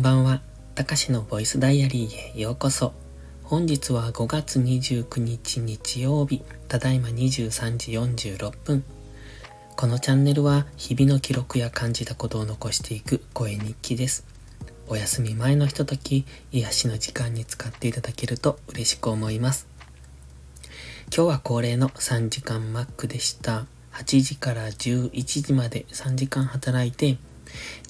んばんは。たかしのボイスダイアリーへようこそ。本日は5月29日日曜日、ただいま23時46分。このチャンネルは日々の記録や感じたことを残していく声日記です。お休み前のひととき、癒しの時間に使っていただけると嬉しく思います。今日は恒例の3時間マックでした。8時から11時まで3時間働いて、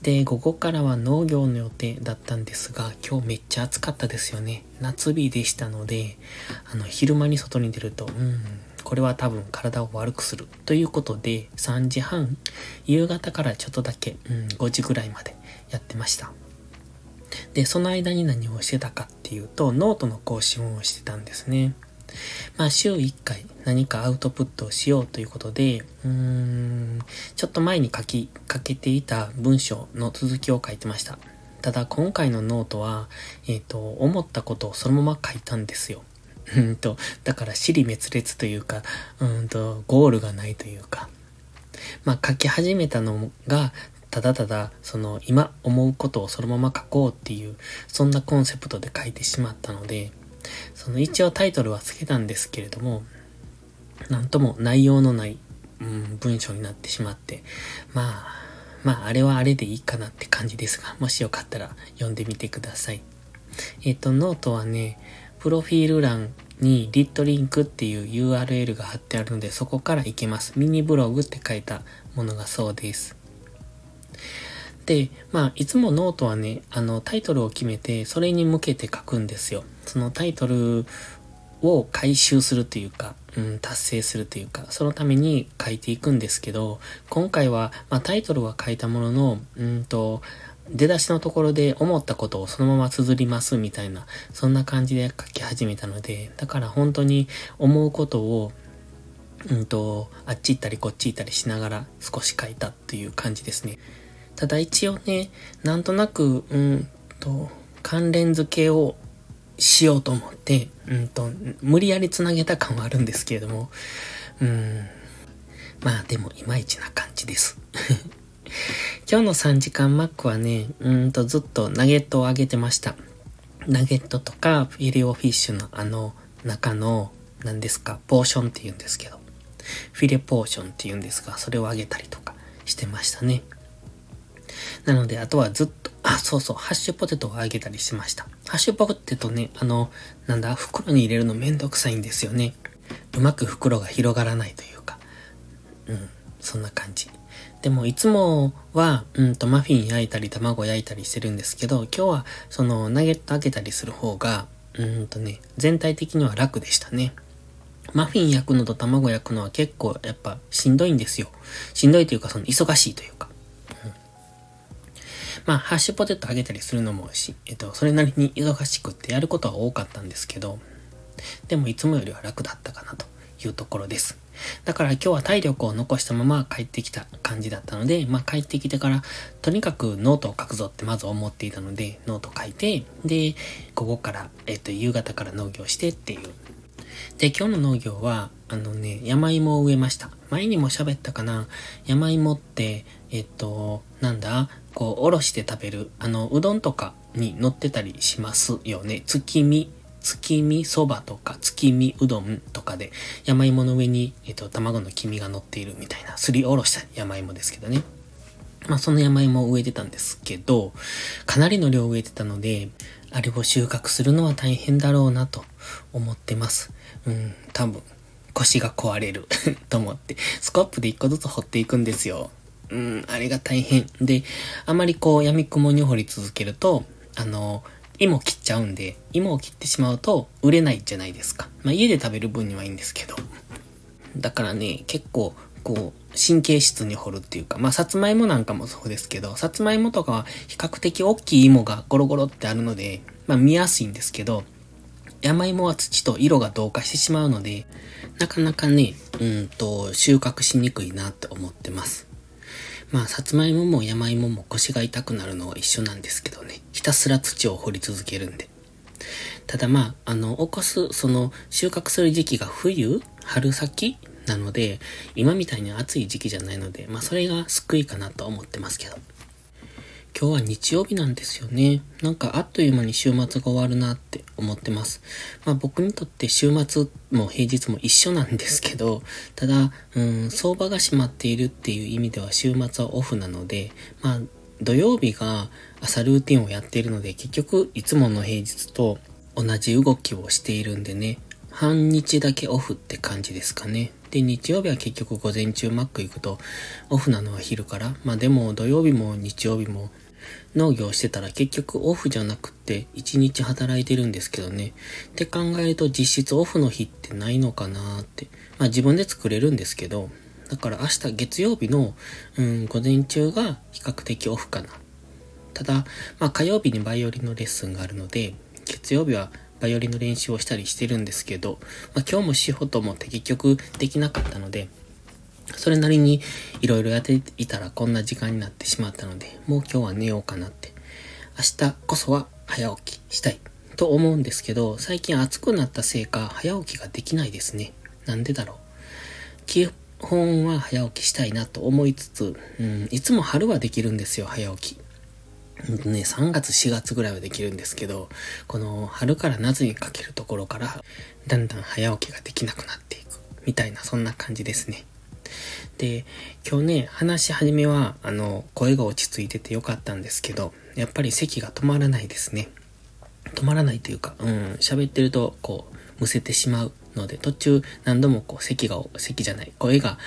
で、午後からは農業の予定だったんですが、今日めっちゃ暑かったですよね。夏日でしたので、あの、昼間に外に出ると、うん、これは多分体を悪くする。ということで、3時半、夕方からちょっとだけ、うん、5時ぐらいまでやってました。で、その間に何をしてたかっていうと、ノートの更新をしてたんですね。まあ、週1回何かアウトプットをしようということで、うーん、ちょっと前に書きかけていた文章の続きを書いてました。ただ、今回のノートは、えっ、ー、と、思ったことをそのまま書いたんですよ。うんと、だから、支離滅裂というか、うんと、ゴールがないというか。まあ、書き始めたのが、ただただ、その、今思うことをそのまま書こうっていう、そんなコンセプトで書いてしまったので、その一応タイトルは付けたんですけれども、なんとも内容のない、うん、文章になってしまって、まあ、まあ、あれはあれでいいかなって感じですが、もしよかったら読んでみてください。えっ、と、ノートはね、プロフィール欄にリットリンクっていう URL が貼ってあるので、そこから行けます。ミニブログって書いたものがそうです。で、まあ、いつもノートはね、あの、タイトルを決めて、それに向けて書くんですよ。そのタイトルを回収するというか、うん、達成するというか、そのために書いていくんですけど、今回は、まあ、タイトルは書いたものの、うんと、出だしのところで思ったことをそのまま綴りますみたいな、そんな感じで書き始めたので、だから本当に思うことを、うんと、あっち行ったりこっち行ったりしながら少し書いたっていう感じですね。ただ一応ね、なんとなく、うんと、関連付けをしようと思って、うんと、無理やり繋げた感はあるんですけれども、うん、まあでもいまいちな感じです。今日の3時間マックはね、うんとずっとナゲットをあげてました。ナゲットとかフィレオフィッシュのあの中の何ですか、ポーションって言うんですけど、フィレポーションって言うんですが、それをあげたりとかしてましたね。なので、あとはずっと、あ、そうそう、ハッシュポテトをあげたりしました。ハッシュポテトね、あの、なんだ、袋に入れるのめんどくさいんですよね。うまく袋が広がらないというか。うん、そんな感じ。でも、いつもは、うんと、マフィン焼いたり、卵焼いたりしてるんですけど、今日は、その、ナゲット開けたりする方が、うんとね、全体的には楽でしたね。マフィン焼くのと卵焼くのは結構やっぱしんどいんですよ。しんどいというかその忙しいというか。まあ、ハッシュポテトあげたりするのもし、えっと、それなりに忙しくってやることは多かったんですけど、でもいつもよりは楽だったかなというところです。だから今日は体力を残したまま帰ってきた感じだったので、まあ帰ってきてから、とにかくノートを書くぞってまず思っていたので、ノート書いて、で、午後から、えっと、夕方から農業してっていう。で、今日の農業は、あのね、山芋を植えました。前にも喋ったかな山芋って、えっと、なんだ？こう、おろして食べる、あの、うどんとかに乗ってたりしますよね。月見、月見そばとか月見うどんとかで山芋の上に、えっと、卵の黄身が乗っているみたいな、すりおろした山芋ですけどね。まあ、その山芋を植えてたんですけど、かなりの量植えてたので、あれを収穫するのは大変だろうなと思ってます。うん、多分、腰が壊れる と思って、スコップで一個ずつ掘っていくんですよ。うん、あれが大変。で、あまりこう、闇雲に掘り続けると、あの、芋切っちゃうんで、芋を切ってしまうと売れないじゃないですか。まあ家で食べる分にはいいんですけど。だからね、結構、こう、神経質に掘るっていうか、まあ、さつまいもなんかもそうですけど、さつまいもとかは比較的大きい芋がゴロゴロってあるので、まあ、見やすいんですけど、山芋は土と色が同化してしまうので、なかなかね、うんと、収穫しにくいなって思ってます。まあ、さつまいもも山芋も腰が痛くなるのは一緒なんですけどね。ひたすら土を掘り続けるんで。ただまあ、あの、起こす、その、収穫する時期が冬春先なので、今みたいに暑い時期じゃないので、まあ、それが救いかなと思ってますけど。今日は日曜日なんですよね。なんかあっという間に週末が終わるなって思ってます。まあ僕にとって週末も平日も一緒なんですけど、ただ、うん、相場が閉まっているっていう意味では週末はオフなので、まあ土曜日が朝ルーティンをやっているので、結局いつもの平日と同じ動きをしているんでね、半日だけオフって感じですかね。で、日曜日は結局午前中マック行くと、オフなのは昼から。まあでも土曜日も日曜日も農業してたら結局オフじゃなくって1日働いてるんですけどね。って考えると実質オフの日ってないのかなって。まあ自分で作れるんですけど、だから明日月曜日の、うん、午前中が比較的オフかな。ただ、まあ火曜日にバイオリンのレッスンがあるので、月曜日はバイオリンの練習をしたりしてるんですけど、まあ、今日もしようと思って結局できなかったので、それなりに色々やっていたらこんな時間になってしまったので、もう今日は寝ようかなって。明日こそは早起きしたいと思うんですけど、最近暑くなったせいか早起きができないですね。なんでだろう。基本は早起きしたいなと思いつつ、うん、いつも春はできるんですよ、早起き。ね、3月4月ぐらいはできるんですけど、この春から夏にかけるところから、だんだん早起きができなくなっていく。みたいな、そんな感じですね。で、今日ね、話し始めは、あの、声が落ち着いててよかったんですけど、やっぱり席が止まらないですね。止まらないというか、うん、喋ってると、こう、むせてしまうので、途中何度もこう、席が、席じゃない、声が、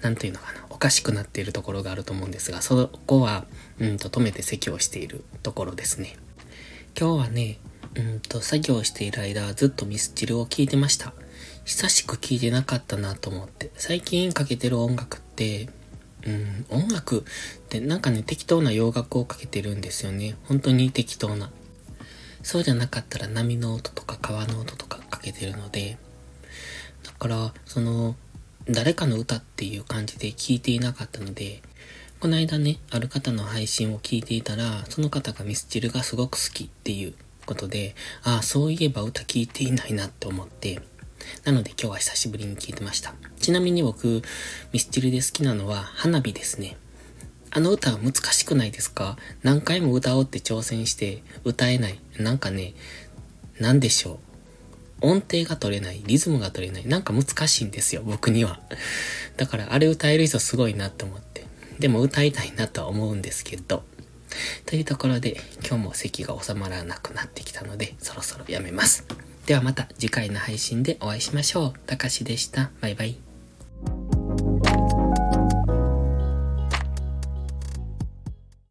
なんというのかな、おかしくなっているところがあると思うんですが、そこは、うんと止めて席をしているところですね。今日はね、うんと作業している間ずっとミスチルを聴いてました。久しく聴いてなかったなと思って。最近かけてる音楽って、うん、音楽ってなんかね、適当な洋楽をかけてるんですよね。本当に適当な。そうじゃなかったら波の音とか川の音とかかけてるので、だから、その、誰かの歌っていう感じで聞いていなかったので、この間ね、ある方の配信を聞いていたら、その方がミスチルがすごく好きっていうことで、ああ、そういえば歌聞いていないなって思って、なので今日は久しぶりに聞いてました。ちなみに僕、ミスチルで好きなのは花火ですね。あの歌は難しくないですか？何回も歌おうって挑戦して歌えない。なんかね、なんでしょう？音程が取れない、リズムが取れない。なんか難しいんですよ、僕には。だからあれ歌える人すごいなって思って。でも歌いたいなとは思うんですけど。というところで、今日も席が収まらなくなってきたので、そろそろやめます。ではまた次回の配信でお会いしましょう。たかしでした。バイバイ。